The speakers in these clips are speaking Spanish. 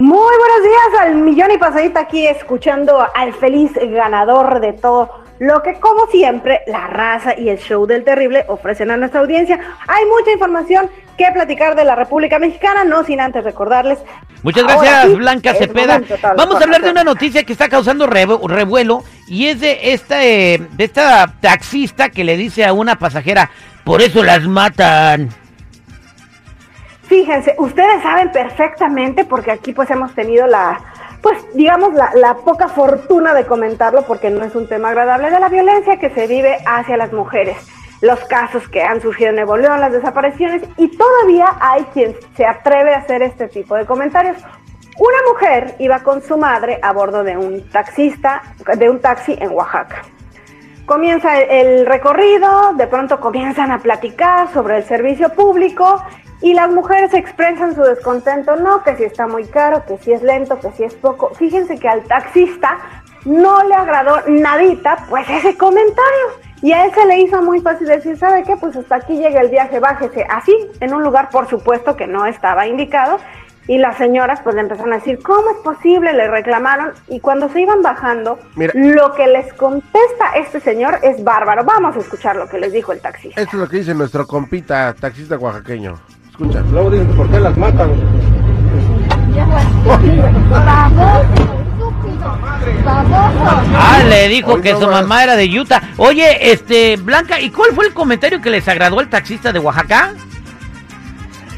Muy buenos días al millón y pasadita aquí escuchando al feliz ganador de todo lo que como siempre la raza y el show del terrible ofrecen a nuestra audiencia. Hay mucha información que platicar de la República Mexicana, no sin antes recordarles. Muchas gracias, Blanca Cepeda. Vamos a hablar de una noticia que está causando revuelo y es de esta, eh, de esta taxista que le dice a una pasajera, por eso las matan. Fíjense, ustedes saben perfectamente, porque aquí pues hemos tenido la, pues digamos, la, poca fortuna de comentarlo, porque no es un tema agradable, de la violencia que se vive hacia las mujeres, los casos que han surgido en Nuevo León, las desapariciones, y todavía hay quien se atreve a hacer este tipo de comentarios. Una mujer iba con su madre a bordo de un taxista, de un taxi en Oaxaca. Comienza el recorrido, de pronto comienzan a platicar sobre el servicio público y las mujeres expresan su descontento, no, que si está muy caro, que si es lento, que si es poco. Fíjense que al taxista no le agradó nadita, pues ese comentario. Y a él se le hizo muy fácil decir, ¿sabe qué? Pues hasta aquí llega el viaje, bájese así, en un lugar por supuesto que no estaba indicado. Y las señoras pues le empezaron a decir, ¿cómo es posible? Le reclamaron y cuando se iban bajando, lo que les contesta este señor es bárbaro. Vamos a escuchar lo que les dijo el taxista. Esto es lo que dice nuestro compita taxista oaxaqueño. Escucha. Luego dicen, ¿por qué las matan? Ah, le dijo que su mamá era de Utah. Oye, este, Blanca, ¿y cuál fue el comentario que les agradó al taxista de Oaxaca?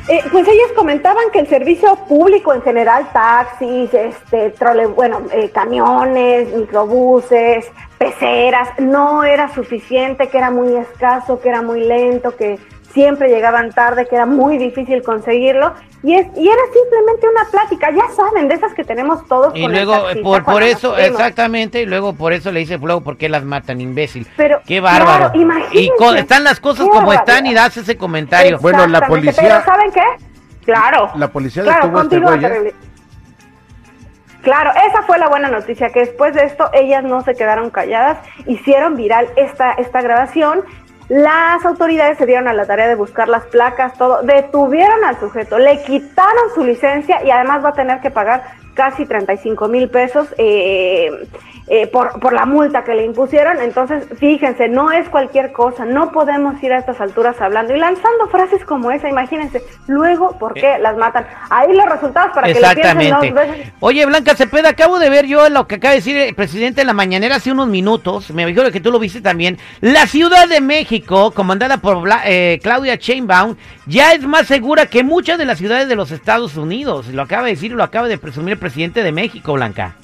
Eh, pues ellos comentaban que el servicio público en general, taxis, este, trole, bueno, eh, camiones, microbuses, peceras, no era suficiente, que era muy escaso, que era muy lento, que siempre llegaban tarde, que era muy difícil conseguirlo. Y, es, y era simplemente una plática, ya saben, de esas que tenemos todos. Y luego, por, por eso, exactamente, y luego por eso le dice luego, ¿por qué las matan, imbécil? Pero, Qué bárbaro. y están las cosas como están y das ese comentario. Bueno, la policía... ¿saben qué? Claro. La policía claro, detuvo este güey, ¿eh? Claro, esa fue la buena noticia, que después de esto ellas no se quedaron calladas, hicieron viral esta, esta grabación las autoridades se dieron a la tarea de buscar las placas, todo, detuvieron al sujeto, le quitaron su licencia y además va a tener que pagar casi 35 mil pesos eh, eh, por, por la multa que le impusieron. Entonces, fíjense, no es cualquier cosa, no podemos ir a estas alturas hablando y lanzando frases como esa, imagínense. Luego, ¿por qué las matan? Ahí los resultados para que lo piensen dos veces. Oye, Blanca Cepeda, acabo de ver yo lo que acaba de decir el presidente en la mañanera hace unos minutos, me imagino que tú lo viste también. La Ciudad de México, comandada por eh, Claudia Chainbaum, ya es más segura que muchas de las ciudades de los Estados Unidos. Lo acaba de decir lo acaba de presumir el presidente de México, Blanca.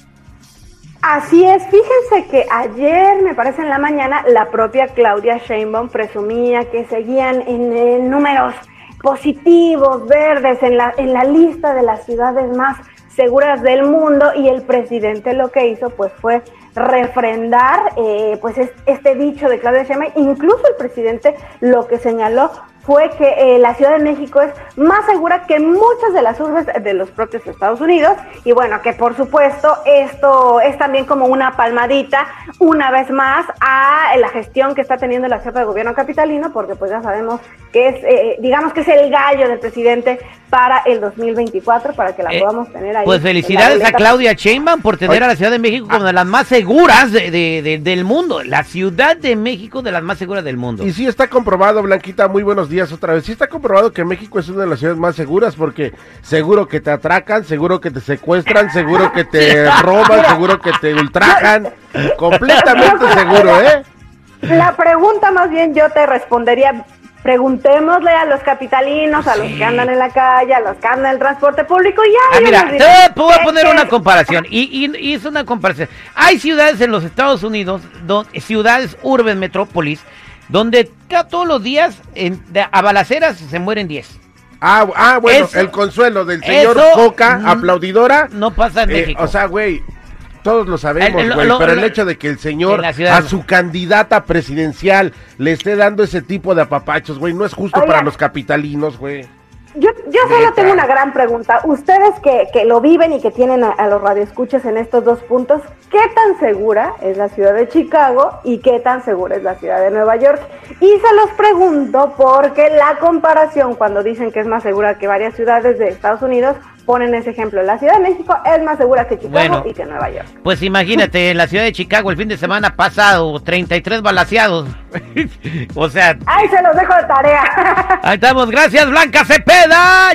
Así es, fíjense que ayer, me parece en la mañana, la propia Claudia Sheinbaum presumía que seguían en, números positivos, verdes, en la, en la lista de las ciudades más seguras del mundo y el presidente lo que hizo pues fue refrendar eh, pues este dicho de Claudia Sheinbaum, incluso el presidente lo que señaló fue que eh, la Ciudad de México es más segura que muchas de las urbes de los propios Estados Unidos y bueno, que por supuesto esto es también como una palmadita una vez más a la gestión que está teniendo la jefa de gobierno capitalino, porque pues ya sabemos que es, eh, digamos que es el gallo del presidente para el 2024, para que la eh, podamos tener ahí. Pues felicidades a Claudia Sheinbaum por tener a la Ciudad de México como de las más seguras de, del mundo, la Ciudad de México de las más seguras del mundo. Y sí está comprobado, Blanquita, muy buenos días otra vez. Sí está comprobado que México es una de las ciudades más seguras porque seguro que te atracan, seguro que te secuestran, seguro que te roban, seguro que te ultrajan. Completamente seguro, ¿eh? La pregunta más bien yo te respondería, preguntémosle a los capitalinos, a los que andan en la calle, a los que andan en el transporte público y ah, mira, te voy a poner una comparación y, y, es una comparación. Hay ciudades en los Estados Unidos, ciudades, urbes, metrópolis, donde todos los días en, a balaceras se mueren 10. Ah, ah, bueno, el consuelo del señor Coca, aplaudidora. No pasa en eh, México. O sea, güey, todos lo sabemos, güey, pero el hecho de que el señor a su candidata presidencial le esté dando ese tipo de apapachos, güey, no es justo para los capitalinos, güey. Yo, yo solo tengo una gran pregunta. Ustedes que, que lo viven y que tienen a, los radioescuchas en estos dos puntos, ¿qué tan segura es la ciudad de Chicago y qué tan segura es la ciudad de Nueva York? Y se los pregunto porque la comparación cuando dicen que es más segura que varias ciudades de Estados Unidos, ponen ese ejemplo. La Ciudad de México es más segura que Chicago Bueno. y que Nueva York. Pues imagínate, en la ciudad de Chicago el fin de semana pasado, 33 balaseados. o sea, ¡Ay, se los dejo de tarea! ahí estamos. Gracias, Blanca Cepeda.